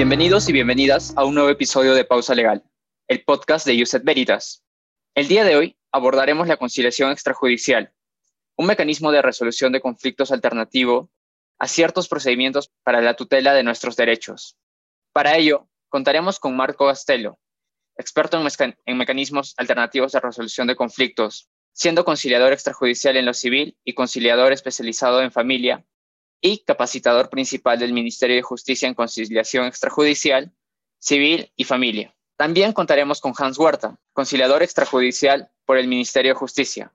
Bienvenidos y bienvenidas a un nuevo episodio de Pausa Legal, el podcast de Uset Veritas. El día de hoy abordaremos la conciliación extrajudicial, un mecanismo de resolución de conflictos alternativo a ciertos procedimientos para la tutela de nuestros derechos. Para ello, contaremos con Marco Gastelo, experto en mecanismos alternativos de resolución de conflictos, siendo conciliador extrajudicial en lo civil y conciliador especializado en familia y capacitador principal del Ministerio de Justicia en Conciliación Extrajudicial, Civil y Familia. También contaremos con Hans Huerta, conciliador extrajudicial por el Ministerio de Justicia.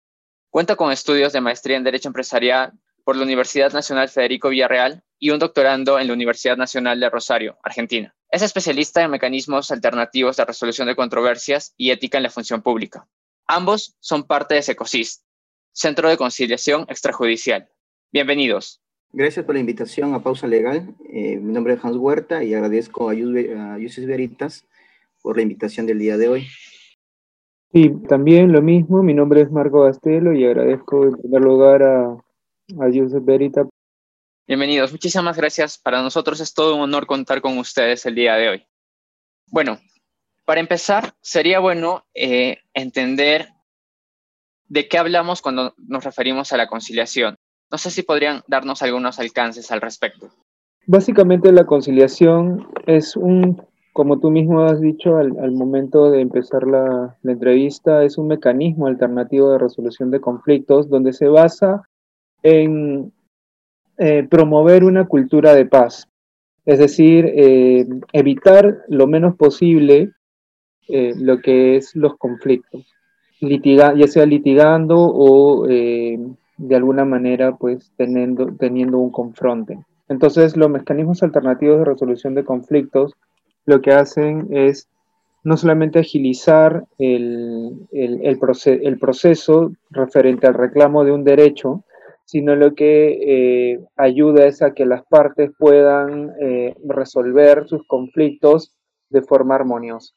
Cuenta con estudios de maestría en Derecho Empresarial por la Universidad Nacional Federico Villarreal y un doctorando en la Universidad Nacional de Rosario, Argentina. Es especialista en mecanismos alternativos de resolución de controversias y ética en la función pública. Ambos son parte de SECOSIS, Centro de Conciliación Extrajudicial. Bienvenidos. Gracias por la invitación a Pausa Legal. Eh, mi nombre es Hans Huerta y agradezco a Yusis Veritas por la invitación del día de hoy. Y también lo mismo, mi nombre es Marco Gastelo y agradezco en primer lugar a, a Yusis Veritas. Bienvenidos, muchísimas gracias. Para nosotros es todo un honor contar con ustedes el día de hoy. Bueno, para empezar, sería bueno eh, entender de qué hablamos cuando nos referimos a la conciliación. No sé si podrían darnos algunos alcances al respecto. Básicamente la conciliación es un, como tú mismo has dicho al, momento de empezar la, entrevista, es un mecanismo alternativo de resolución de conflictos donde se basa en eh, promover una cultura de paz. Es decir, eh, evitar lo menos posible eh, lo que es los conflictos, Litiga, ya sea litigando o de alguna manera pues teniendo, teniendo un confronte. Entonces los mecanismos alternativos de resolución de conflictos lo que hacen es no solamente agilizar el, el, el, proceso referente al reclamo de un derecho, sino lo que eh, ayuda es a que las partes puedan eh, resolver sus conflictos de forma armoniosa.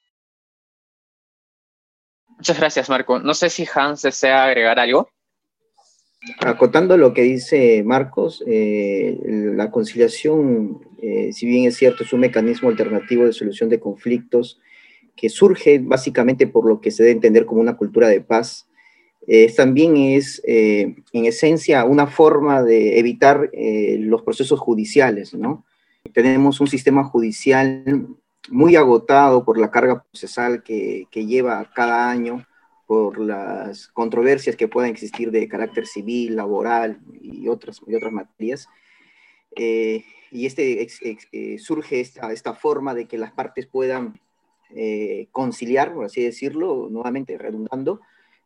Muchas gracias, Marco. No sé si Hans desea agregar algo. Acotando lo que dice Marcos, eh, la conciliación, eh, si bien es cierto, es un mecanismo alternativo de solución de conflictos que surge básicamente por lo que se debe entender como una cultura de paz, eh, también es en esencia una forma de evitar los procesos judiciales. Tenemos un sistema judicial muy agotado por la carga procesal que lleva cada año por las controversias que puedan existir de carácter civil, laboral y otras, y otras materias. Eh, y este, eh, surge esta, esta forma de que las partes puedan eh, conciliar, por así decirlo, nuevamente redundando,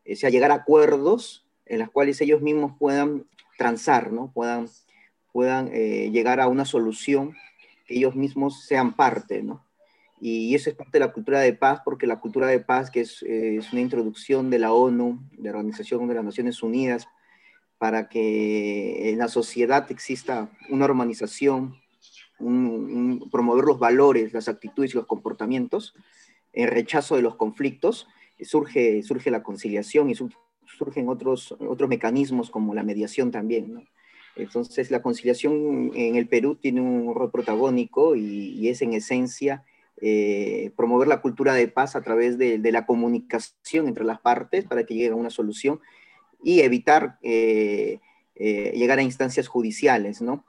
sea, llegar a acuerdos en los cuales ellos mismos puedan transar, ¿no? puedan, puedan llegar a una solución que ellos mismos sean parte, ¿no? Y eso es parte de la cultura de paz, porque la cultura de paz, que es, una introducción de la ONU, de la Organización de las Naciones Unidas, para que en la sociedad exista una organización, promover los valores, las actitudes y los comportamientos, en rechazo de los conflictos, surge, surge la conciliación y surgen otros, otros mecanismos como la mediación también. Entonces, la conciliación en el Perú tiene un rol protagónico y, y es en esencia eh, promover la cultura de paz a través de, la comunicación entre las partes para que llegue a una solución y evitar eh, eh, llegar a instancias judiciales, ¿no?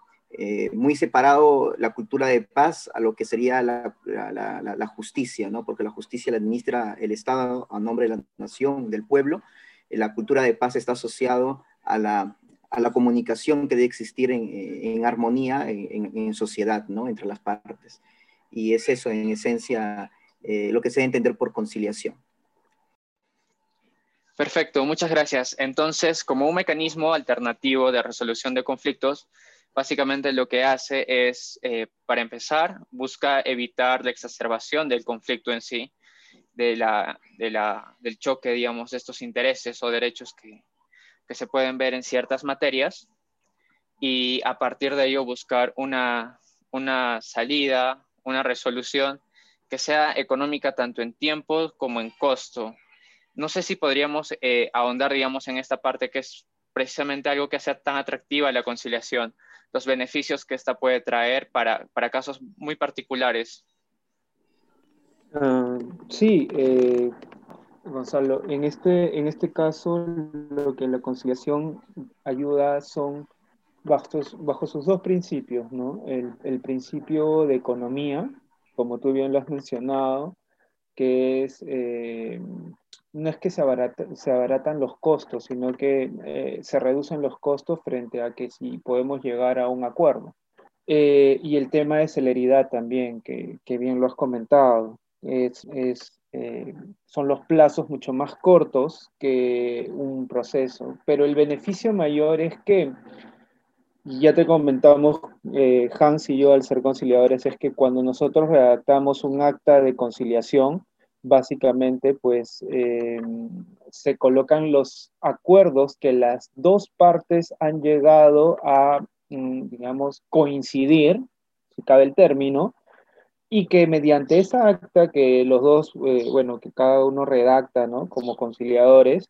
muy separado la cultura de paz a lo que sería la, justicia, ¿no? Porque la justicia la administra el Estado a nombre de la nación, del pueblo. La cultura de paz está asociado a la, comunicación que debe existir en, armonía, en, en, sociedad, ¿no? Entre las partes y es eso en esencia eh, lo que se debe entender por conciliación. Perfecto, muchas gracias. Entonces, como un mecanismo alternativo de resolución de conflictos, básicamente lo que hace es, eh, para empezar, busca evitar la exacerbación del conflicto en sí, de la, del choque, digamos, de estos intereses o derechos que, que se pueden ver en ciertas materias y a partir de ello buscar una, una salida una resolución que sea económica tanto en tiempo como en costo. No sé si podríamos eh, ahondar, digamos, en esta parte que es precisamente algo que sea tan atractiva la conciliación, los beneficios que esta puede traer para, casos muy particulares Ah, sí, eh, Gonzalo, en este, en este caso lo que la conciliación ayuda son bajo, bajo sus dos principios, ¿no? El, el, principio de economía, como tú bien lo has mencionado, que es, eh, no es que se, se, abaratan los costos, sino que eh, se reducen los costos frente a que si podemos llegar a un acuerdo. Eh, y el tema de celeridad también, que, que bien lo has comentado, es, es son los plazos mucho más cortos que un proceso, pero el beneficio mayor es que ya te comentamos, eh, Hans y yo, al ser conciliadores, es que cuando nosotros redactamos un acta de conciliación, básicamente, pues eh, se colocan los acuerdos que las dos partes han llegado a, mm, digamos, coincidir, si cabe el término, y que mediante esa acta que los dos, eh, bueno, que cada uno redacta, ¿no? Como conciliadores,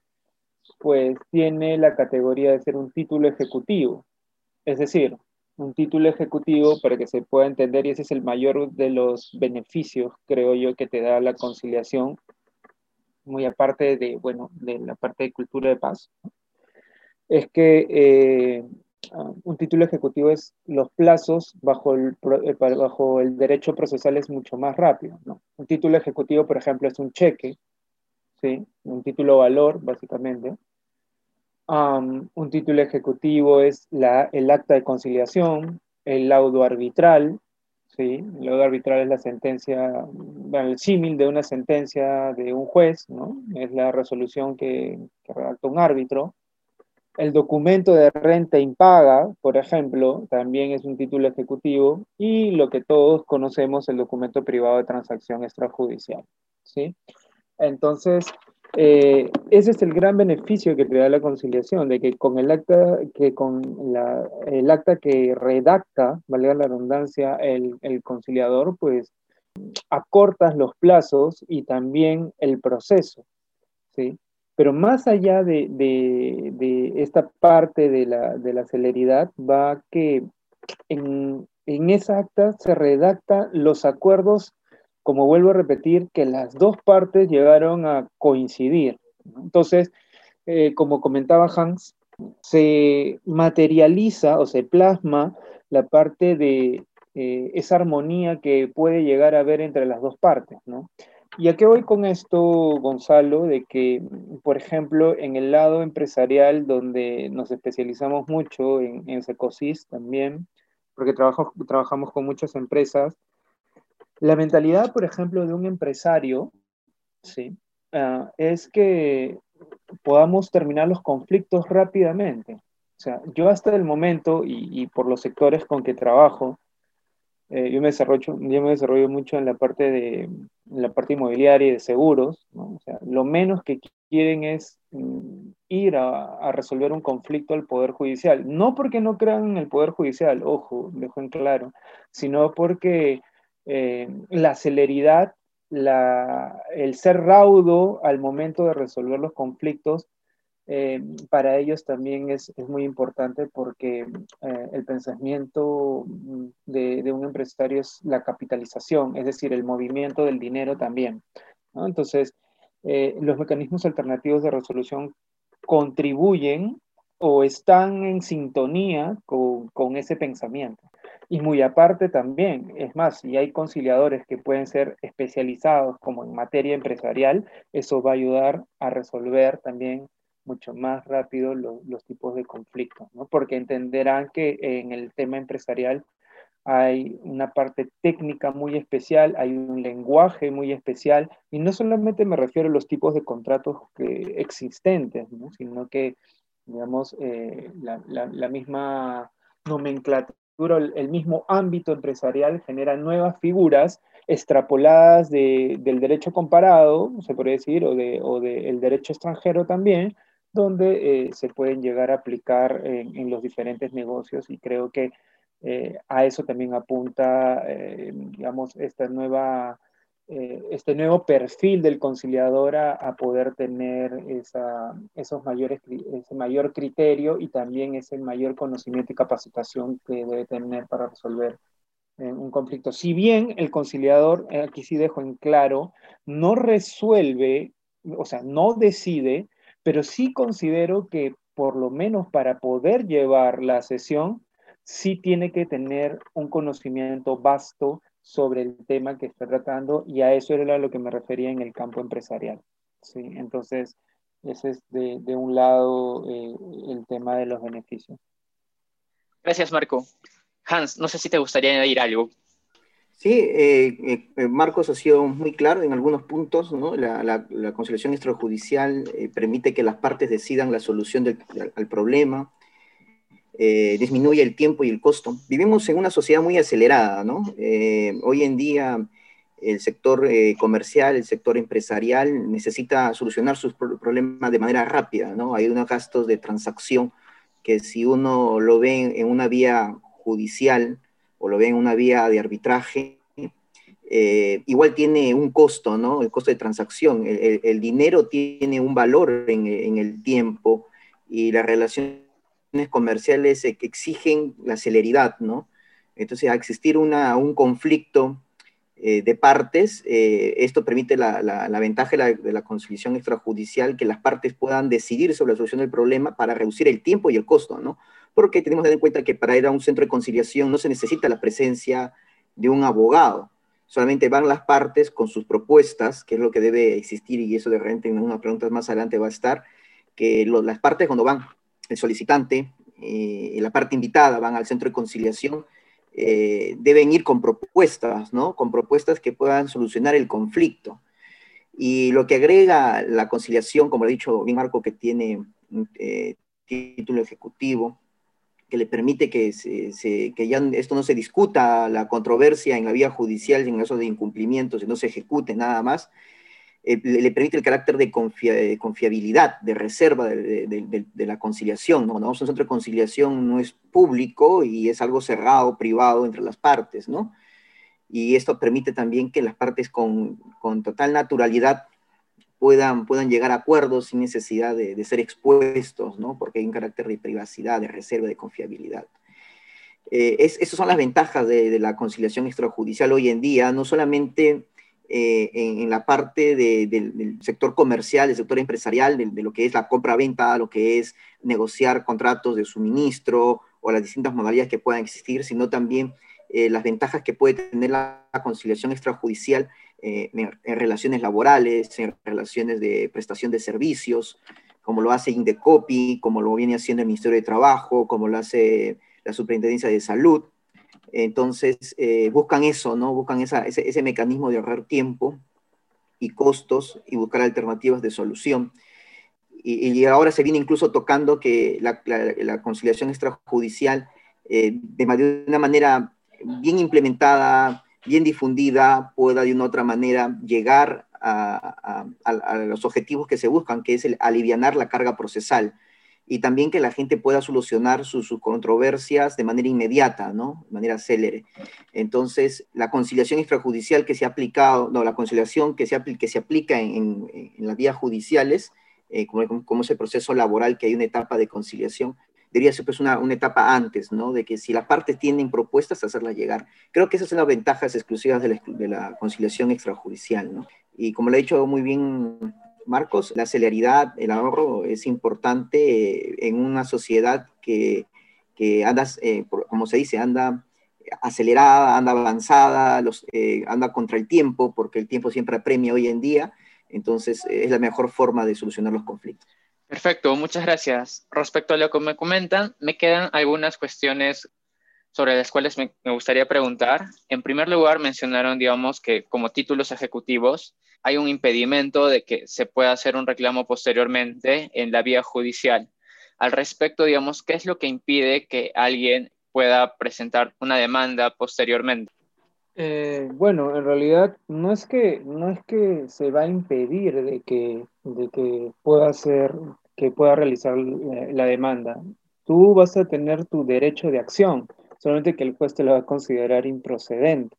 pues tiene la categoría de ser un título ejecutivo. Es decir, un título ejecutivo para que se pueda entender, y ese es el mayor de los beneficios, creo yo, que te da la conciliación, muy aparte de, bueno, de la parte de cultura de paz, es que eh, un título ejecutivo es los plazos bajo el, eh, derecho procesal es mucho más rápido. Un título ejecutivo, por ejemplo, es un cheque, ¿sí? un título valor, básicamente, un título ejecutivo es la, el acta de conciliación, el laudo arbitral, ¿sí? El laudo arbitral es la sentencia, el símil de una sentencia de un juez, ¿no? Es la resolución que, que redacta un árbitro. El documento de renta impaga, por ejemplo, también es un título ejecutivo. Y lo que todos conocemos, el documento privado de transacción extrajudicial, ¿sí? Entonces, eh, ese es el gran beneficio que te da la conciliación, de que con el acta que, con la, el acta que redacta, valga la redundancia, el, conciliador, pues acortas los plazos y también el proceso, ¿sí? Pero más allá de, esta parte de la, celeridad, va que en, en esa acta se redacta los acuerdos como vuelvo a repetir, que las dos partes llegaron a coincidir. Entonces, eh, como comentaba Hans, se materializa o se plasma la parte de eh, esa armonía que puede llegar a haber entre las dos partes, ¿no? ¿Y a qué voy con esto, Gonzalo? De que, por ejemplo, en el lado empresarial, donde nos especializamos mucho en, en Secosis también, porque trabajamos con muchas empresas, la mentalidad, por ejemplo, de un empresario, ¿sí? Ah, es que podamos terminar los conflictos rápidamente. O sea, yo hasta el momento, y, por los sectores con que trabajo, eh, yo, me desarrollo, yo me desarrollo mucho en la parte, de, la parte inmobiliaria y de seguros. O sea, lo menos que quieren es mm, ir a, a, resolver un conflicto al Poder Judicial. No porque no crean en el Poder Judicial, ojo, dejo en claro, sino porque eh, la celeridad, el ser raudo al momento de resolver los conflictos, eh, para ellos también es, muy importante porque eh, el pensamiento de, un empresario es la capitalización, es decir, el movimiento del dinero también. Entonces, los mecanismos alternativos de resolución contribuyen o están en sintonía con ese pensamiento. Y muy aparte también, es más, si hay conciliadores que pueden ser especializados como en materia empresarial, eso va a ayudar a resolver también mucho más rápido los tipos de conflictos, ¿no? Porque entenderán que en el tema empresarial hay una parte técnica muy especial, hay un lenguaje muy especial, y no solamente me refiero a los tipos de contratos que, existentes, ¿no? sino que, digamos, eh, la misma nomenclatura el mismo ámbito empresarial genera nuevas figuras extrapoladas del derecho comparado, se puede decir, o del o de derecho extranjero también, donde eh, se pueden llegar a aplicar en, los diferentes negocios y creo que eh, a eso también apunta, eh, digamos, esta nueva eh, este nuevo perfil del conciliador a, poder tener esos mayores, ese mayor criterio y también ese mayor conocimiento y capacitación que debe tener para resolver un conflicto. Si bien el conciliador, eh, aquí sí dejo en claro, no resuelve, o sea, no decide, pero sí considero que por lo menos para poder llevar la sesión, sí tiene que tener un conocimiento vasto sobre el tema que está tratando y a eso era a lo que me refería en el campo empresarial. ¿sí? Entonces, ese es de, de un lado eh, el tema de los beneficios. Gracias, Marco. Hans, no sé si te gustaría añadir algo. Sí, eh, eh, Marcos ha sido muy claro en algunos puntos. ¿no? La, la, conciliación extrajudicial permite que las partes decidan la solución del, al problema, disminuye el tiempo y el costo. Vivimos en una sociedad muy acelerada. ¿no? hoy en día el sector comercial, el sector empresarial necesita solucionar sus problemas de manera rápida. ¿no? Hay unos gastos de transacción que si uno lo ve en una vía judicial o lo ve en una vía de arbitraje, eh, igual tiene un costo, ¿no? El costo de transacción. El, dinero tiene un valor en, el tiempo y las relaciones comerciales exigen la celeridad, ¿no? Entonces, a existir un conflicto eh, de partes, eh, esto permite la, la, ventaja de la, conciliación extrajudicial, que las partes puedan decidir sobre la solución del problema para reducir el tiempo y el costo, ¿no? Porque tenemos que tener en cuenta que para ir a un centro de conciliación no se necesita la presencia de un abogado, solamente van las partes con sus propuestas, que es lo que debe existir, y eso de repente en unas preguntas más adelante va a estar, que las partes cuando van, el solicitante eh, la parte invitada van al centro de conciliación, eh, deben ir con propuestas, ¿no? Con propuestas que puedan solucionar el conflicto. Y lo que agrega la conciliación, como ha dicho bien Marco, que tiene eh, título ejecutivo, que le permite que, ya esto no se discuta, la controversia en la vía judicial en caso de incumplimientos, y no se ejecute nada más, eh, le, permite el carácter de, confiabilidad, de reserva de, la conciliación. ¿no? Cuando vamos a un centro de conciliación no es público y es algo cerrado, privado entre las partes, ¿no? Y esto permite también que las partes con, total naturalidad puedan, puedan llegar a acuerdos sin necesidad de, ser expuestos, ¿no? Porque hay un carácter de privacidad, de reserva, de confiabilidad. Eh, esas son las ventajas de, la conciliación extrajudicial hoy en día, no solamente eh, en, la parte del sector comercial, del sector empresarial, de, lo que es la compra-venta, lo que es negociar contratos de suministro o las distintas modalidades que puedan existir, sino también eh, las ventajas que puede tener la, conciliación extrajudicial eh, en, relaciones laborales, en relaciones de prestación de servicios, como lo hace Indecopi, como lo viene haciendo el Ministerio de Trabajo, como lo hace la Superintendencia de Salud. Entonces, eh, buscan eso, ¿no? Buscan ese, mecanismo de ahorrar tiempo y costos y buscar alternativas de solución. Y, ahora se viene incluso tocando que la, conciliación extrajudicial, eh, de, una manera bien implementada, bien difundida, pueda de una otra manera llegar a, los objetivos que se buscan, que es el aliviar la carga procesal y también que la gente pueda solucionar sus, controversias de manera inmediata, ¿no? De manera célere. Entonces, la conciliación extrajudicial que se ha aplicado, no, la conciliación que se, que se aplica en, en, las vías judiciales, eh, como, como, es el proceso laboral, que hay una etapa de conciliación, debería ser pues una, una, etapa antes, ¿no? De que si las partes tienen propuestas, hacerlas llegar. Creo que esas son las ventajas exclusivas de la, de la conciliación extrajudicial, ¿no? Y como lo ha dicho muy bien Marcos, la celeridad, el ahorro es importante eh, en una sociedad que, que anda, eh, como se dice, anda acelerada, anda avanzada, eh, anda contra el tiempo, porque el tiempo siempre apremia hoy en día, entonces es la mejor forma de solucionar los conflictos. Perfecto, muchas gracias. Respecto a lo que me comentan, me quedan algunas cuestiones sobre las cuales me, gustaría preguntar. En primer lugar, mencionaron, digamos, que como títulos ejecutivos, hay un impedimento de que se pueda hacer un reclamo posteriormente en la vía judicial. Al respecto, digamos, ¿qué es lo que impide que alguien pueda presentar una demanda posteriormente? Eh, bueno, en realidad no es que no es que se va a impedir de que, de que pueda hacer que pueda realizar la demanda. Tú vas a tener tu derecho de acción, solamente que el juez te lo va a considerar improcedente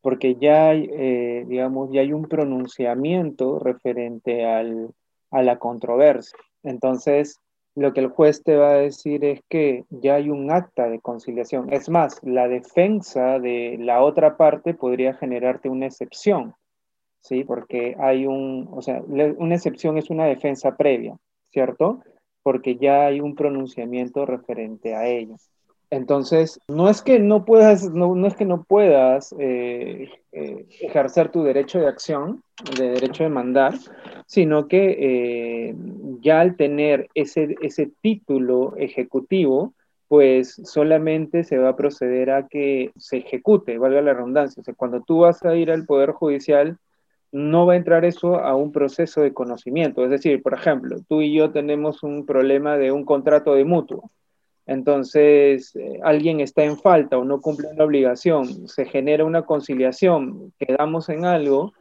porque ya hay, eh, digamos, ya hay un pronunciamiento referente al, a la controversia. Entonces, lo que el juez te va a decir es que ya hay un acta de conciliación. Es más, la defensa de la otra parte podría generarte una excepción, ¿sí? Porque hay un, o sea, una excepción es una defensa previa, ¿cierto? Porque ya hay un pronunciamiento referente a ello. Entonces, no es que no puedas, no, es que no puedas eh, eh, ejercer tu derecho de acción, de derecho de mandar, sino que eh, ya al tener ese, ese título ejecutivo, pues solamente se va a proceder a que se ejecute, valga la redundancia. O sea, cuando tú vas a ir al Poder Judicial, no va a entrar eso a un proceso de conocimiento. Es decir, por ejemplo, tú y yo tenemos un problema de un contrato de mutuo entonces eh, alguien está en falta o no cumple una obligación, se genera una conciliación, quedamos en algo,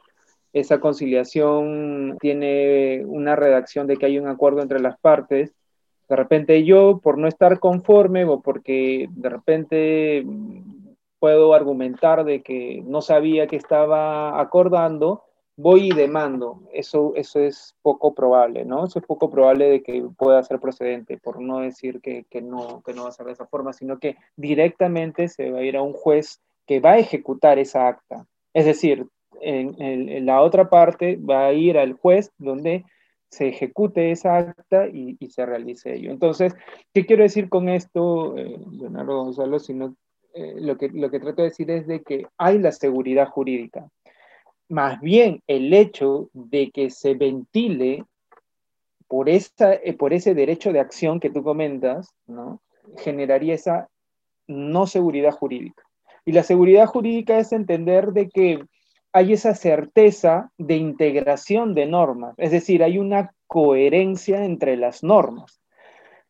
esa conciliación tiene una redacción de que hay un acuerdo entre las partes, de repente yo, por no estar conforme o porque de repente puedo argumentar de que no sabía que estaba acordando, voy y demando. Eso, eso es poco probable, ¿no? Eso es poco probable de que pueda ser procedente, por no decir que, no, que no va a ser de esa forma, sino que directamente se va a ir a un juez que va a ejecutar esa acta. Es decir, en, la otra parte va a ir al juez donde se ejecute esa acta y, se realice ello. Entonces, ¿qué quiero decir con esto, eh, Leonardo Gonzalo? Sino, eh, lo, que, lo que trato de decir es de que hay la seguridad jurídica más bien el hecho de que se ventile por, esa, eh, por ese derecho de acción que tú comentas, ¿no? generaría esa no seguridad jurídica. Y la seguridad jurídica es entender de que hay esa certeza de integración de normas, es decir, hay una coherencia entre las normas.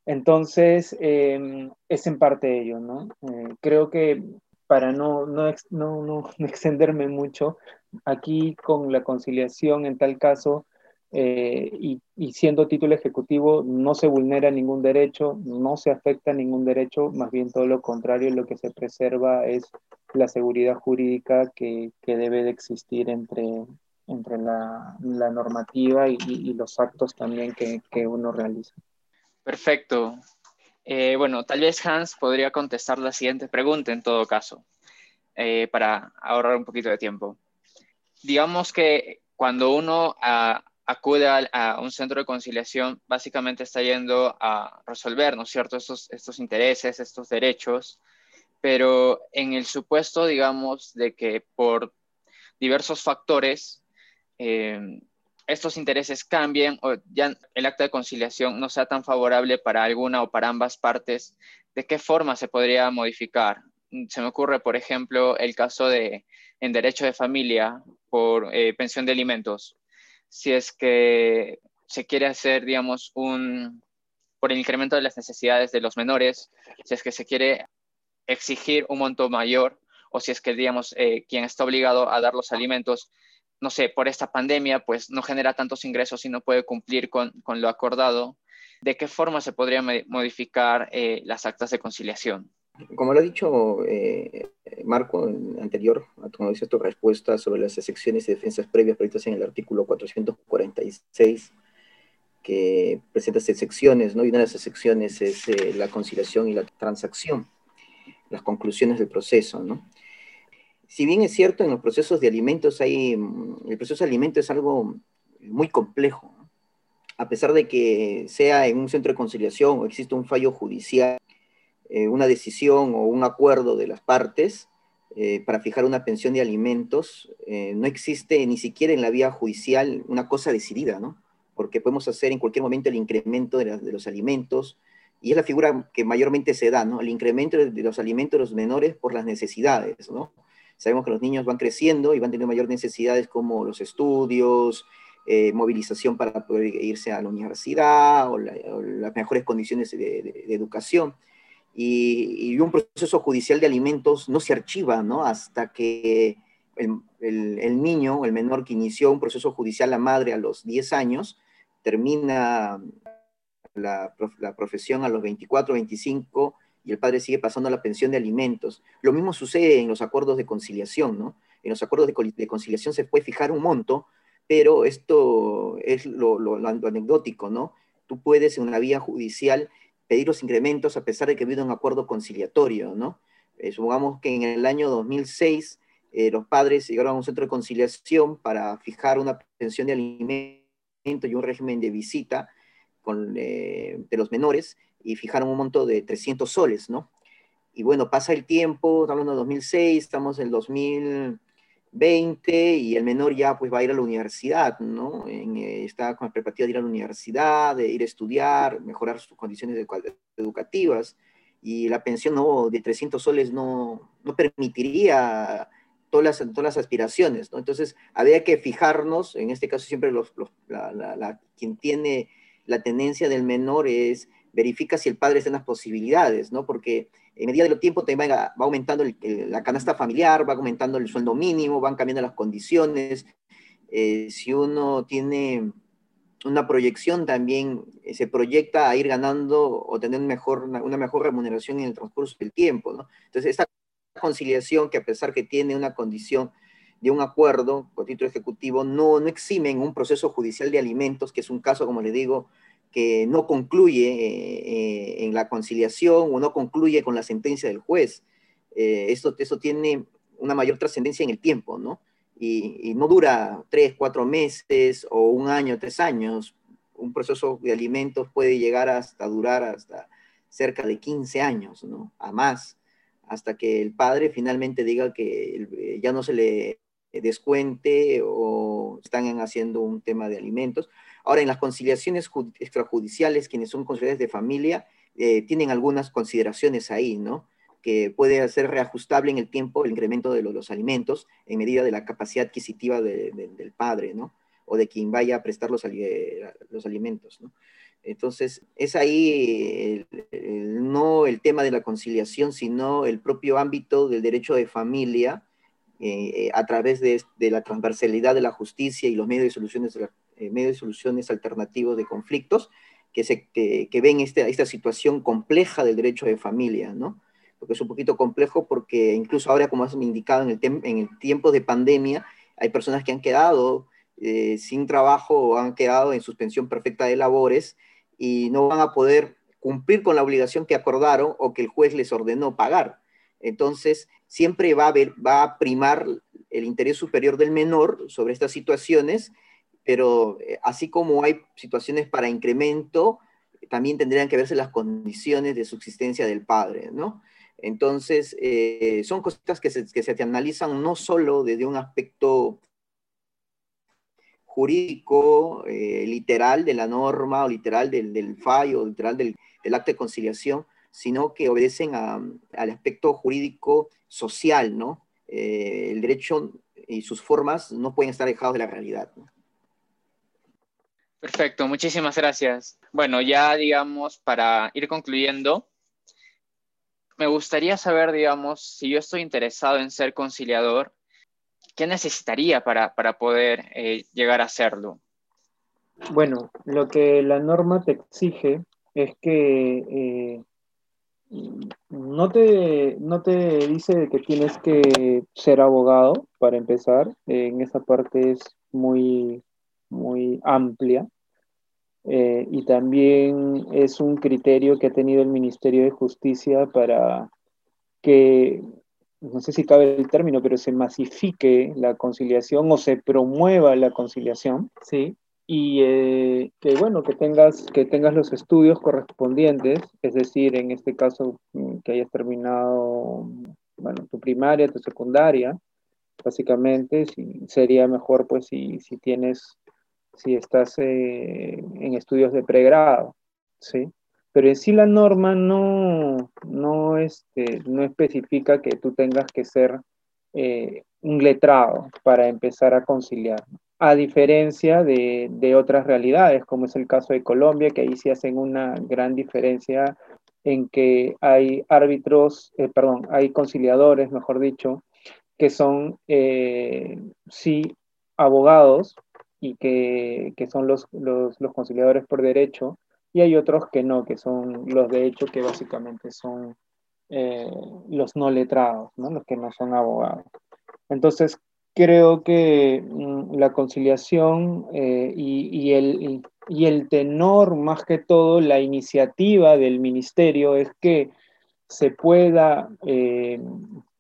Entonces, em, es en parte ello, ¿no? Eh, creo que para no, no, no, extenderme mucho, aquí con la conciliación en tal caso eh, y, siendo título ejecutivo no se vulnera ningún derecho, no se afecta ningún derecho, más bien todo lo contrario, lo que se preserva es la seguridad jurídica que, debe de existir entre, entre la, normativa y, los actos también que, que uno realiza. Perfecto. Eh, bueno, tal vez Hans podría contestar la siguiente pregunta en todo caso, eh, para ahorrar un poquito de tiempo. Digamos que cuando uno ah, acude a, un centro de conciliación, básicamente está yendo a resolver, ¿no es cierto?, estos, intereses, estos derechos, pero en el supuesto, digamos, de que por diversos factores, eh, estos intereses cambien o ya el acta de conciliación no sea tan favorable para alguna o para ambas partes, ¿de qué forma se podría modificar? Se me ocurre, por ejemplo, el caso de en derecho de familia por eh, pensión de alimentos. Si es que se quiere hacer, digamos, un, por el incremento de las necesidades de los menores, si es que se quiere exigir un monto mayor o si es que, digamos, eh, quien está obligado a dar los alimentos no sé, por esta pandemia, pues no genera tantos ingresos y no puede cumplir con, lo acordado, ¿de qué forma se podría modificar eh, las actas de conciliación? Como lo ha dicho eh, Marco anterior, a tu, tu respuesta sobre las excepciones y defensas previas previstas en el artículo 446, que presenta excepciones, ¿no? y una de las excepciones es eh, la conciliación y la transacción, las conclusiones del proceso. ¿no? Si bien es cierto, en los procesos de alimentos hay, mm, el proceso de alimentos es algo muy complejo, a pesar de que sea en un centro de conciliación o existe un fallo judicial, eh, una decisión o un acuerdo de las partes eh, para fijar una pensión de alimentos, eh, no existe ni siquiera en la vía judicial una cosa decidida, ¿no? Porque podemos hacer en cualquier momento el incremento de, de los alimentos, y es la figura que mayormente se da, ¿no? El incremento de los alimentos de los menores por las necesidades, ¿no? Sabemos que los niños van creciendo y van teniendo mayor necesidades como los estudios, eh, movilización para poder irse a la universidad o, las mejores condiciones de, educación. Y, un proceso judicial de alimentos no se archiva ¿no? hasta que el, el, niño, el menor que inició un proceso judicial, la madre a los 10 años, termina la, la profesión a los 24, 25 y el padre sigue pasando la pensión de alimentos. Lo mismo sucede en los acuerdos de conciliación, ¿no? En los acuerdos de, conciliación se puede fijar un monto, pero esto es lo, anecdótico, ¿no? tú puedes en una vía judicial pedir los incrementos a pesar de que ha habido un acuerdo conciliatorio, ¿no? Eh, supongamos que en el año 2006 eh, los padres llegaron a un centro de conciliación para fijar una pensión de alimento y un régimen de visita con, de los menores y fijaron un monto de 300 soles, ¿no? Y bueno, pasa el tiempo, estamos en el 2006, estamos en el 2000 20 y el menor ya pues va a ir a la universidad, ¿no? Eh, está con la expectativa de ir a la universidad, de ir a estudiar, mejorar sus condiciones educativas y la pensión no, de 300 soles no, no permitiría todas las, todas las aspiraciones, ¿no? Entonces, habría que fijarnos, en este caso siempre los, la, quien tiene la tendencia del menor es verifica si el padre está en las posibilidades, ¿no? Porque en medida del tiempo también va, aumentando la canasta familiar, va aumentando el sueldo mínimo, van cambiando las condiciones. Eh, si uno tiene una proyección, también eh, se proyecta a ir ganando o tener una, mejor remuneración en el transcurso del tiempo, ¿no? Entonces, esta conciliación que a pesar que tiene una condición de un acuerdo con título ejecutivo, no, no exime en un proceso judicial de alimentos, que es un caso, como le digo, no concluye eh, en la conciliación o no concluye con la sentencia del juez. Eh, eso, eso tiene una mayor trascendencia en el tiempo, ¿no? Y, no dura tres, cuatro meses o un año, tres años. Un proceso de alimentos puede llegar hasta durar hasta cerca de 15 años, ¿no? A más, hasta que el padre finalmente diga que ya no se le descuente o están haciendo un tema de alimentos. Ahora, en las conciliaciones extrajudiciales, quienes son conciliadores de familia, eh, tienen algunas consideraciones ahí, ¿no? Que puede ser reajustable en el tiempo el incremento de los, alimentos en medida de la capacidad adquisitiva del padre, ¿no? O de quien vaya a prestar los, los alimentos, ¿no? Entonces, es ahí no el tema de la conciliación, sino el propio ámbito del derecho de familia eh, a través de, la transversalidad de la justicia y los medios de soluciones eh, medios de soluciones alternativos de conflictos que, ven este, esta situación compleja del derecho de familia, ¿no? Porque es un poquito complejo porque incluso ahora, como has indicado, en el, en el tiempo de pandemia, hay personas que han quedado eh, sin trabajo o han quedado en suspensión perfecta de labores y no van a poder cumplir con la obligación que acordaron o que el juez les ordenó pagar. Entonces, siempre va a, primar el interés superior del menor sobre estas situaciones pero eh, así como hay situaciones para incremento, también tendrían que verse las condiciones de subsistencia del padre, ¿no? Entonces, eh, son cositas que se, analizan no solo desde un aspecto jurídico, eh, literal de la norma, o literal del, del fallo, literal del, acto de conciliación, sino que obedecen al aspecto jurídico social, ¿no? el derecho y sus formas no pueden estar alejados de la realidad. ¿no? Perfecto, muchísimas gracias. Bueno, ya digamos, para ir concluyendo, me gustaría saber, digamos, si yo estoy interesado en ser conciliador, ¿qué necesitaría para, poder eh, llegar a hacerlo? Bueno, lo que la norma te exige es que eh, no, te, no te dice que tienes que ser abogado para empezar, en esa parte es muy muy amplia. Eh, y también es un criterio que ha tenido el Ministerio de Justicia para que, no sé si cabe el término, pero se masifique la conciliación o se promueva la conciliación, ¿sí? Y eh, que, bueno, que tengas, que tengas los estudios correspondientes, es decir, en este caso, mm, que hayas terminado, bueno, tu primaria, tu secundaria, básicamente, sería mejor, pues, si, si tienes si estás eh, en estudios de pregrado, ¿sí? Pero en sí la norma no, no, este, no especifica que tú tengas que ser eh, un letrado para empezar a conciliar, a diferencia de, de, otras realidades, como es el caso de Colombia, que ahí sí hacen una gran diferencia en que hay árbitros, eh, perdón, hay conciliadores, mejor dicho, que son sí abogados, y que, que son los, los, los, conciliadores por derecho, y hay otros que no, que son los de hecho, que básicamente son eh, los no letrados, ¿no? los que no son abogados. Entonces, creo que mm, la conciliación eh, y, el, tenor, más que todo, la iniciativa del ministerio es que se pueda eh,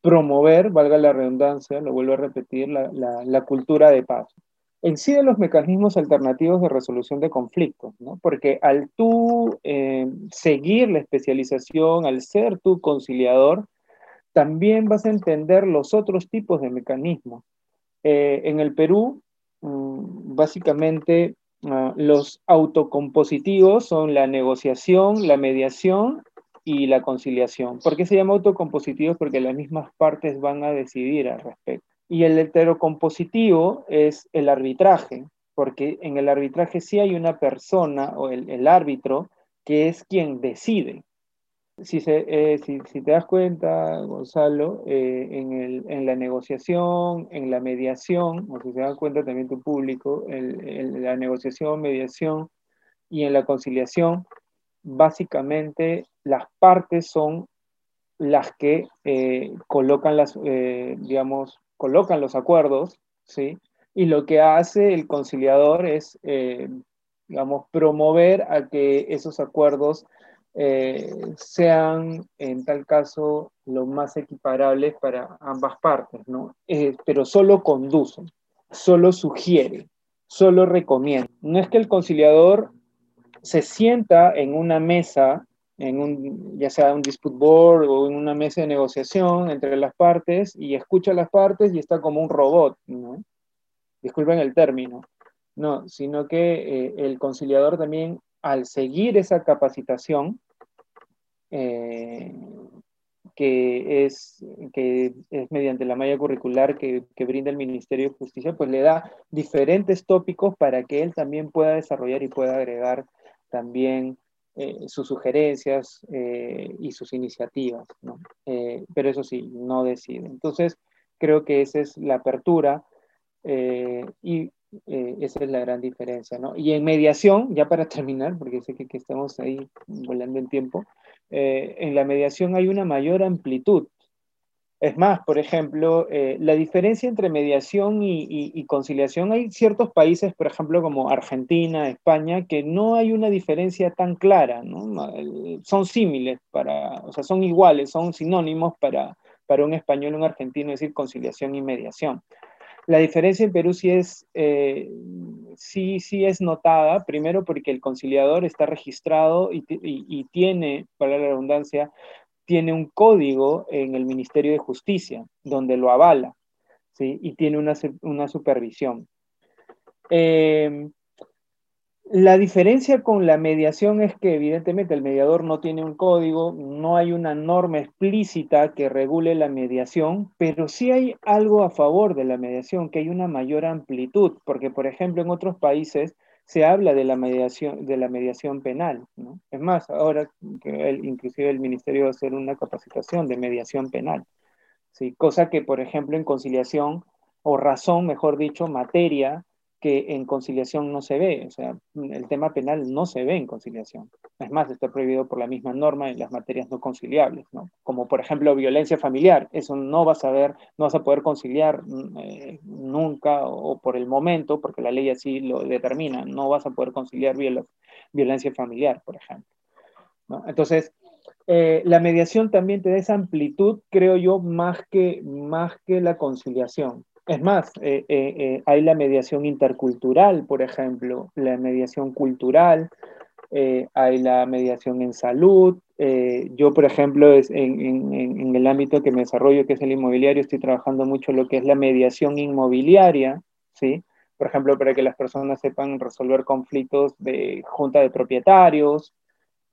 promover, valga la redundancia, lo vuelvo a repetir, la, cultura de paz. En sí de los mecanismos alternativos de resolución de conflictos, ¿no? porque al tú eh, seguir la especialización, al ser tú conciliador, también vas a entender los otros tipos de mecanismos. Eh, en el Perú, mm, básicamente, ah, los autocompositivos son la negociación, la mediación y la conciliación. ¿Por qué se llama autocompositivos? Porque las mismas partes van a decidir al respecto. Y el heterocompositivo es el arbitraje, porque en el arbitraje sí hay una persona o el árbitro que es quien decide. Si, eh, si, si, te das cuenta, Gonzalo, eh, en, el, en, la negociación, en la mediación, o si se dan cuenta también tu público, en, la negociación, mediación y en la conciliación, básicamente las partes son las que eh, colocan las, digamos, colocan los acuerdos, ¿sí? Y lo que hace el conciliador es, digamos, promover a que esos acuerdos eh, sean en tal caso lo más equiparables para ambas partes, ¿no? Eh, pero solo conducen, solo sugiere, solo recomienda. No es que el conciliador se sienta en una mesa, en un, ya sea un dispute board o en una mesa de negociación entre las partes y escucha las partes y está como un robot, ¿no? Disculpen el término. No, sino que eh, el conciliador también, al seguir esa capacitación, eh, que, es, que es mediante la malla curricular que, brinda el Ministerio de Justicia, pues le da diferentes tópicos para que él también pueda desarrollar y pueda agregar también eh, sus sugerencias eh, y sus iniciativas, ¿no? pero eso sí, no decide. Entonces, creo que esa es la apertura y esa es la gran diferencia, ¿no? Y en mediación, ya para terminar, porque sé que, que estamos ahí volando en tiempo, eh, en la mediación hay una mayor amplitud. Es más, por ejemplo, eh, la diferencia entre mediación y, conciliación, hay ciertos países, por ejemplo, como Argentina, España, que no hay una diferencia tan clara, ¿no? Son símiles, para, o sea, son iguales, son sinónimos para, para un español y un argentino, decir, conciliación y mediación. La diferencia en Perú sí es, eh, sí, sí es notada, primero porque el conciliador está registrado y, tiene, para la redundancia, tiene un código en el Ministerio de Justicia donde lo avala ¿sí? y tiene una, una supervisión. Eh, la diferencia con la mediación es que evidentemente el mediador no tiene un código, no hay una norma explícita que regule la mediación, pero sí hay algo a favor de la mediación, que hay una mayor amplitud, porque por ejemplo en otros países se habla de la mediación, de la mediación penal. Es más, ahora que inclusive el ministerio va a hacer una capacitación de mediación penal, ¿sí? cosa que por ejemplo en conciliación o razón, mejor dicho, materia que en conciliación no se ve, o sea, el tema penal no se ve en conciliación. Es más, está prohibido por la misma norma en las materias no conciliables, ¿no? Como por ejemplo violencia familiar, eso no vas a ver, no vas a poder conciliar mm, eh, nunca o por el momento, porque la ley así lo determina, no vas a poder conciliar violencia familiar, por ejemplo. Entonces, eh, la mediación también te da esa amplitud, creo yo, más que, más que la conciliación. Es más, eh, eh, eh, hay la mediación intercultural, por ejemplo, la mediación cultural, hay la mediación en salud. yo, por ejemplo, en, el ámbito que me desarrollo, que es el inmobiliario, estoy trabajando mucho lo que es la mediación inmobiliaria, ¿sí? Por ejemplo, para que las personas sepan resolver conflictos de junta de propietarios,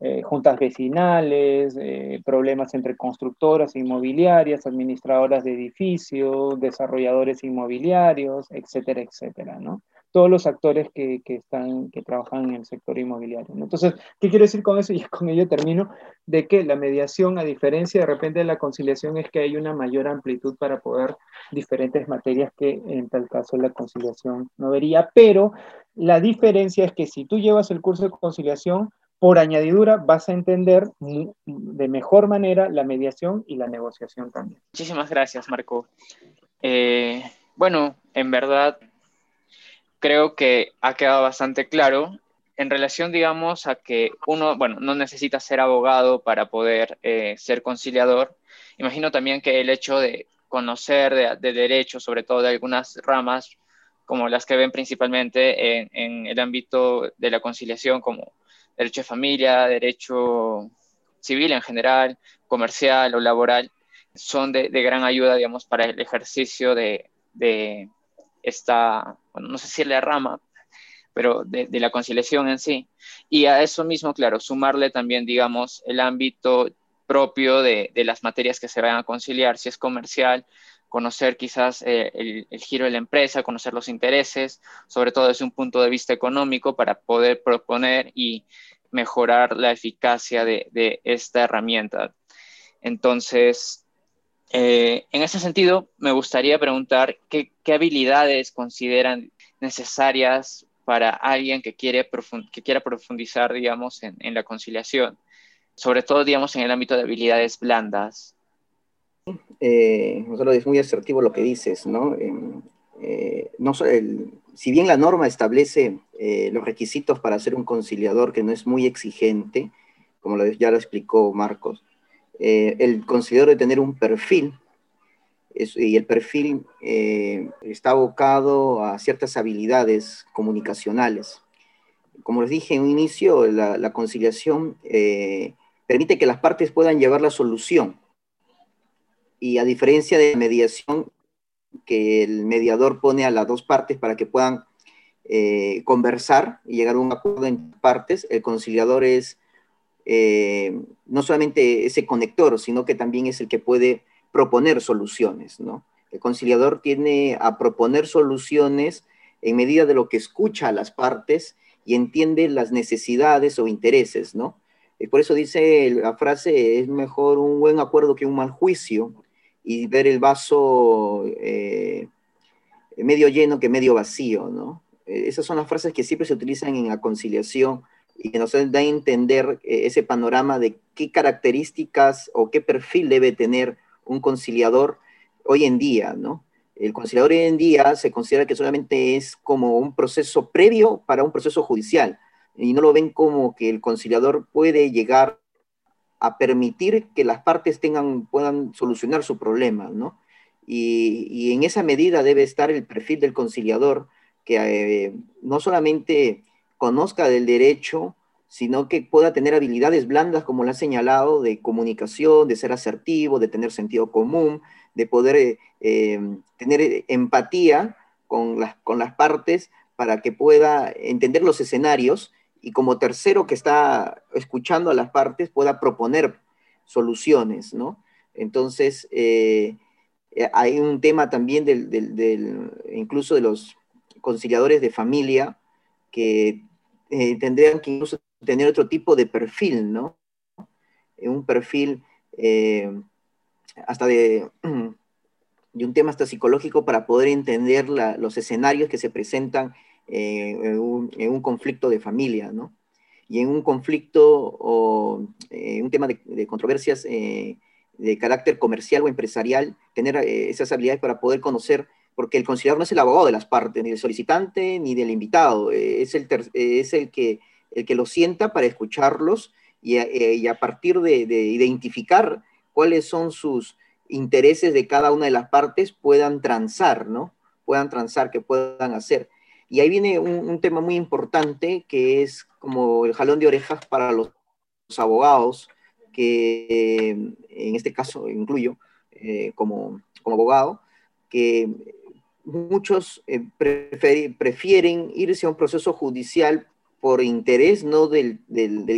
eh, juntas vecinales, eh, problemas entre constructoras inmobiliarias, administradoras de edificios, desarrolladores inmobiliarios, etcétera, etcétera, ¿no? Todos los actores que, que están, que trabajan en el sector inmobiliario. Entonces, ¿qué quiero decir con eso? Y con ello termino, de que la mediación, a diferencia de repente de la conciliación, es que hay una mayor amplitud para poder diferentes materias que en tal caso la conciliación no vería, pero la diferencia es que si tú llevas el curso de conciliación, por añadidura vas a entender de mejor manera la mediación y la negociación también. Muchísimas gracias, Marco. Eh, Bueno, en verdad, creo que ha quedado bastante claro en relación, digamos, a que uno, bueno, no necesita ser abogado para poder eh, ser conciliador. Imagino también que el hecho de conocer de, de derecho, sobre todo de algunas ramas, como las que ven principalmente en, el ámbito de la conciliación, como derecho de familia, derecho civil en general, comercial o laboral, son de, gran ayuda, digamos, para el ejercicio de, de esta, bueno, no sé si la rama, pero de, la conciliación en sí. Y a eso mismo, claro, sumarle también, digamos, el ámbito propio de, las materias que se van a conciliar, si es comercial, conocer quizás eh, el, giro de la empresa, conocer los intereses, sobre todo desde un punto de vista económico, para poder proponer y mejorar la eficacia de, esta herramienta. Entonces, eh, en ese sentido, me gustaría preguntar qué, habilidades consideran necesarias para alguien que, quiere que quiera profundizar, digamos, en, la conciliación, sobre todo, digamos, en el ámbito de habilidades blandas. Eh, es muy asertivo lo que dices, ¿no? Em, eh, si bien la norma establece eh, los requisitos para ser un conciliador que no es muy exigente, como ya lo explicó Marcos, eh, el conciliador debe tener un perfil y el perfil está abocado a ciertas habilidades comunicacionales. Como les dije en un inicio, la, conciliación permite que las partes puedan llevar la solución. Y a diferencia de mediación, que el mediador pone a las dos partes para que puedan eh, conversar y llegar a un acuerdo en partes, el conciliador es no solamente ese conector, sino que también es el que puede proponer soluciones, ¿no? El conciliador tiene a proponer soluciones en medida de lo que escucha a las partes y entiende las necesidades o intereses, ¿no? Y por eso dice la frase, es mejor un buen acuerdo que un mal juicio y ver el vaso eh, medio lleno que medio vacío, ¿no? Eh, esas son las frases que siempre se utilizan en la conciliación y que nos dan a entender eh, ese panorama de qué características o qué perfil debe tener un conciliador hoy en día, ¿no? El conciliador hoy en día se considera que solamente es como un proceso previo para un proceso judicial y no lo ven como que el conciliador puede llegar a permitir que las partes tengan, puedan solucionar su problema, ¿no? Y, en esa medida debe estar el perfil del conciliador que eh, no solamente conozca del derecho, sino que pueda tener habilidades blandas, como lo ha señalado, de comunicación, de ser asertivo, de tener sentido común, de poder eh, eh, tener empatía con las, con las partes para que pueda entender los escenarios y como tercero que está escuchando a las partes pueda proponer soluciones, ¿no? Entonces, eh, hay un tema también del, incluso de los conciliadores de familia que tendrían que incluso tener otro tipo de perfil, ¿no? Un perfil eh, hasta de, de, un tema hasta psicológico para poder entender los escenarios que se presentan eh, en, un, conflicto de familia, ¿no? Y en un conflicto o eh, un tema de, controversias de carácter comercial o empresarial, tener esas habilidades para poder conocer porque el conciliador no es el abogado de las partes, ni del solicitante, ni del invitado, es el, es el que el que lo sienta para escucharlos y a, eh, partir de, identificar cuáles son sus intereses de cada una de las partes puedan transar, ¿no? Puedan transar, que puedan hacer. Y ahí viene un, tema muy importante que es como el jalón de orejas para los, abogados, que en este caso incluyo eh, como, como abogado, que muchos eh, prefieren irse a un proceso judicial por interés no del,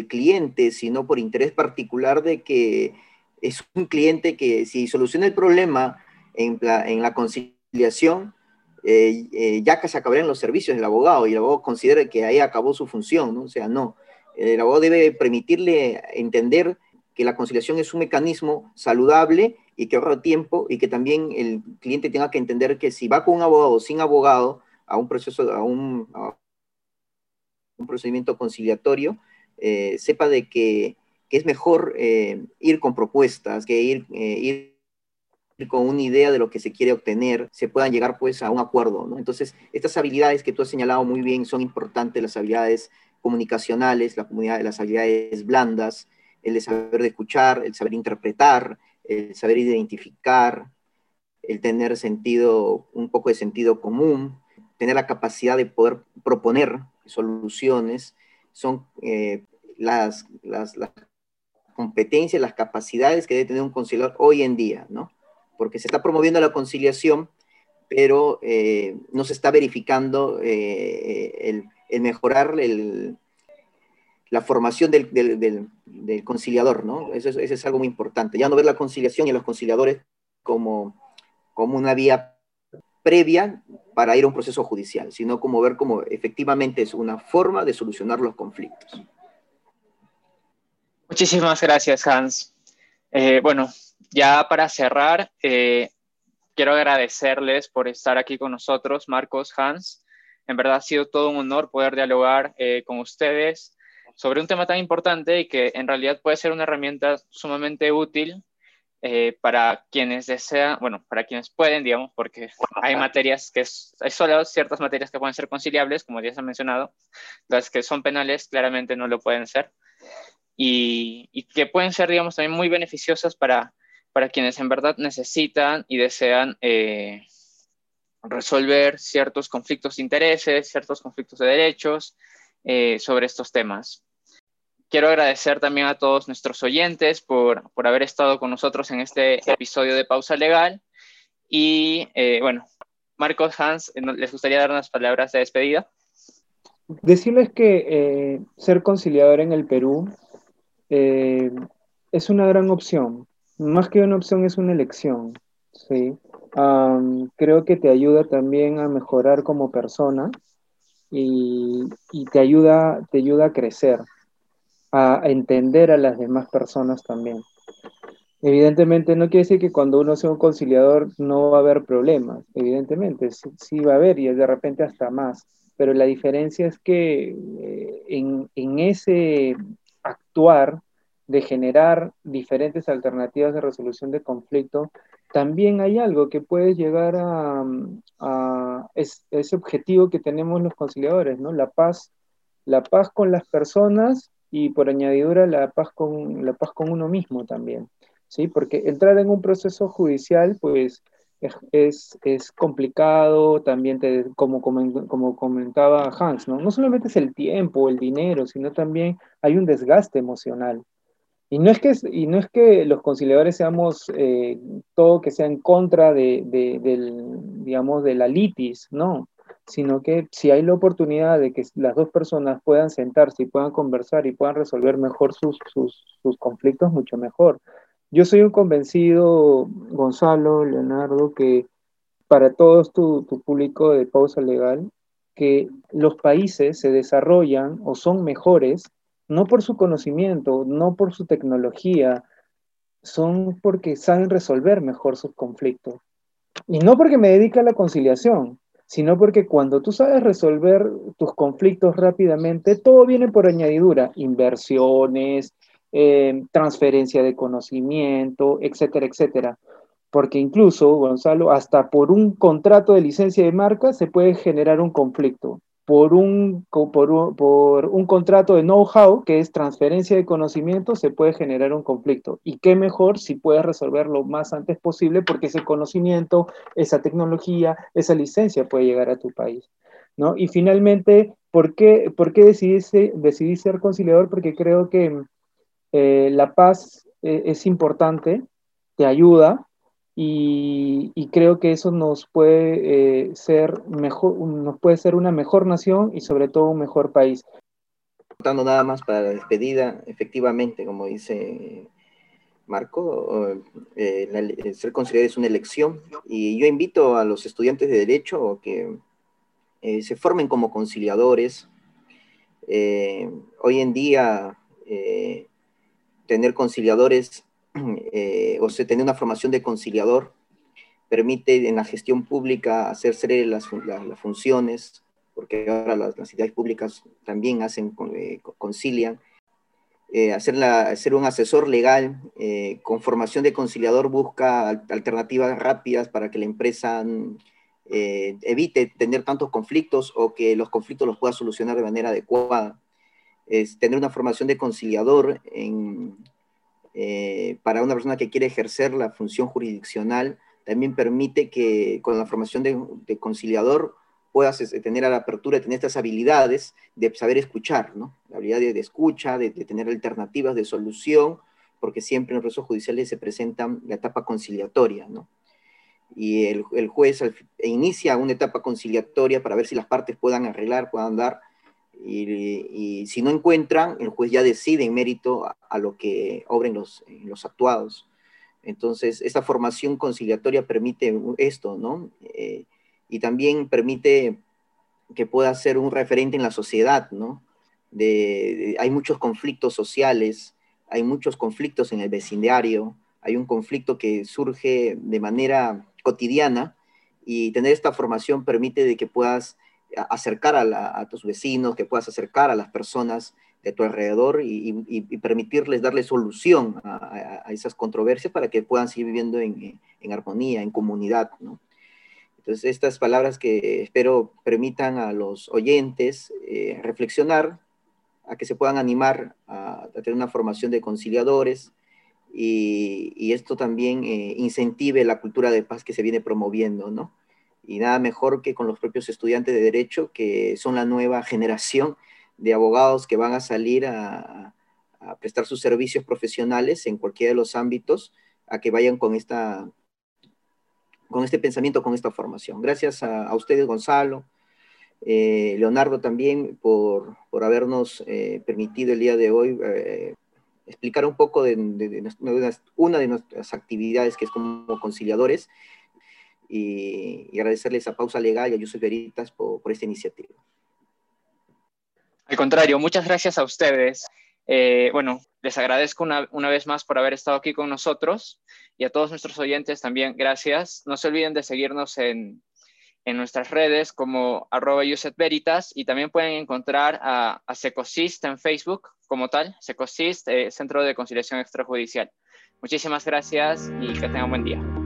cliente, sino por interés particular de que es un cliente que si soluciona el problema en la, conciliación, eh, eh, ya que se acabarían los servicios del abogado y el abogado considera que ahí acabó su función. O sea, no. El abogado debe permitirle entender que la conciliación es un mecanismo saludable y que ahorra tiempo y que también el cliente tenga que entender que si va con un abogado o sin abogado a un proceso, a un, un procedimiento conciliatorio, eh, sepa de que, es mejor ir con propuestas que ir con una idea de lo que se quiere obtener, se puedan llegar pues a un acuerdo, ¿no? Entonces, estas habilidades que tú has señalado muy bien son importantes, las habilidades comunicacionales, la comunidad, las habilidades blandas, el saber de escuchar, el saber interpretar, el saber identificar, el tener sentido, un poco de sentido común, tener la capacidad de poder proponer soluciones, son eh, las, las, las, competencias, las capacidades que debe tener un conciliador hoy en día, ¿no? Porque se está promoviendo la conciliación, pero eh, no se está verificando eh, el, mejorar la formación del, conciliador, ¿no? Eso es, eso es, algo muy importante. Ya no ver la conciliación y los conciliadores como, como una vía previa para ir a un proceso judicial, sino como ver cómo efectivamente es una forma de solucionar los conflictos. Muchísimas gracias, Hans. Eh, bueno, ya para cerrar, eh, quiero agradecerles por estar aquí con nosotros, Marcos, Hans. En verdad ha sido todo un honor poder dialogar eh, con ustedes sobre un tema tan importante y que en realidad puede ser una herramienta sumamente útil eh, para quienes desean, bueno, para quienes pueden, digamos, porque hay materias que, hay solo ciertas materias que pueden ser conciliables, como ya se ha mencionado, las que son penales claramente no lo pueden ser, y, y que pueden ser, digamos, también muy beneficiosas para, para quienes en verdad necesitan y desean eh, resolver ciertos conflictos de intereses, ciertos conflictos de derechos eh, sobre estos temas quiero agradecer también a todos nuestros oyentes por, por haber estado con nosotros en este episodio de Pausa Legal. Y eh, bueno, Marcos, Hans, eh, ¿les gustaría dar unas palabras de despedida? Decirles que eh, ser conciliador en el Perú eh, es una gran opción. Más que una opción, es una elección. ¿sí? Um, creo que te ayuda también a mejorar como persona y, y te, ayuda, te ayuda a crecer a entender a las demás personas también. Evidentemente no quiere decir que cuando uno sea un conciliador no va a haber problemas, evidentemente sí, va a haber y de repente hasta más, pero la diferencia es que eh, en, en, ese actuar de generar diferentes alternativas de resolución de conflicto, también hay algo que puede llegar a, ese objetivo que tenemos los conciliadores, ¿no? La paz, la paz con las personas y por añadidura la paz con, la paz con uno mismo también, ¿sí? Porque entrar en un proceso judicial, pues, es, es complicado, también te, como, como comentaba Hans, ¿no? No solamente es el tiempo, el dinero, sino también hay un desgaste emocional. Y no es que, y no es que los conciliadores seamos eh, todo que sea en contra de, de, del, digamos, de la litis, no sino que si hay la oportunidad de que las dos personas puedan sentarse y puedan conversar y puedan resolver mejor sus, sus, sus conflictos, mucho mejor. Yo soy un convencido, Gonzalo, Leonardo, que para todos tu, tu público de pausa legal, que los países se desarrollan o son mejores no por su conocimiento, no por su tecnología, son porque saben resolver mejor sus conflictos. Y no porque me dedique a la conciliación, sino porque cuando tú sabes resolver tus conflictos rápidamente, todo viene por añadidura, inversiones, eh, transferencia de conocimiento, etcétera, etcétera. Porque incluso, Gonzalo, hasta por un contrato de licencia de marca se puede generar un conflicto por un, por un, por un contrato de know-how, que es transferencia de conocimiento, se puede generar un conflicto. Y qué mejor si puedes resolverlo lo más antes posible, porque ese conocimiento, esa tecnología, esa licencia puede llegar a tu país. ¿no? Y finalmente, ¿por qué, por qué decidí, decidí ser conciliador? Porque creo que eh, la paz eh, es importante, te ayuda, y, creo que eso nos puede eh, ser mejor, nos puede ser una mejor nación y sobre todo un mejor país. Contando nada más para la despedida, efectivamente, como dice Marco, eh, ser conciliador es una elección y yo invito a los estudiantes de derecho que eh, se formen como conciliadores. hoy en día tener conciliadores eh, o sea, tener una formación de conciliador permite en la gestión pública hacer las, las, funciones, porque ahora las, las, entidades públicas también hacen, eh, concilian. eh, hacer, un asesor legal eh, con formación de conciliador busca alternativas rápidas para que la empresa evite tener tantos conflictos o que los conflictos los pueda solucionar de manera adecuada. Es tener una formación de conciliador para una persona que quiere ejercer la función jurisdiccional también permite que con la formación de conciliador puedas este, tener a la apertura, tener estas habilidades de saber escuchar, ¿no? La habilidad de, escucha, de, tener alternativas de solución, porque siempre en los procesos judiciales se presenta la etapa conciliatoria, ¿no? Y el, juez inicia una etapa conciliatoria para ver si las partes puedan arreglar, puedan dar, y, si no encuentran, el juez ya decide en mérito a, lo que obren los, los actuados. Entonces, esta formación conciliatoria permite esto, ¿no? Eh, y también permite que pueda ser un referente en la sociedad, ¿no? De, hay muchos conflictos sociales, hay muchos conflictos en el vecindario, hay un conflicto que surge de manera cotidiana y tener esta formación permite de que puedas acercar a, tus vecinos, que puedas acercar a las personas de tu alrededor y, permitirles darle solución a, esas controversias para que puedan seguir viviendo en, armonía, en comunidad. Entonces, estas palabras que espero permitan a los oyentes eh, reflexionar, a que se puedan animar a, tener una formación de conciliadores y, esto también eh, incentive la cultura de paz que se viene promoviendo, ¿no? Y nada mejor que con los propios estudiantes de Derecho, que son la nueva generación de abogados que van a salir a, a prestar sus servicios profesionales en cualquiera de los ámbitos, a que vayan con esta con este pensamiento, con esta formación. Gracias a, ustedes, Gonzalo, eh, Leonardo también, por, habernos eh, permitido el día de hoy eh, explicar un poco de, una de nuestras actividades que es como conciliadores y, agradecerles a Pausa Legal y a Yusuf Veritas por, esta iniciativa. Al contrario, muchas gracias a ustedes. bueno, les agradezco una, una, vez más por haber estado aquí con nosotros y a todos nuestros oyentes también gracias. No se olviden de seguirnos en, en nuestras redes como arroba Veritas y también pueden encontrar a, a Secosist en Facebook como tal, Secosist, eh, Centro de Conciliación Extrajudicial. Muchísimas gracias y que tengan buen día.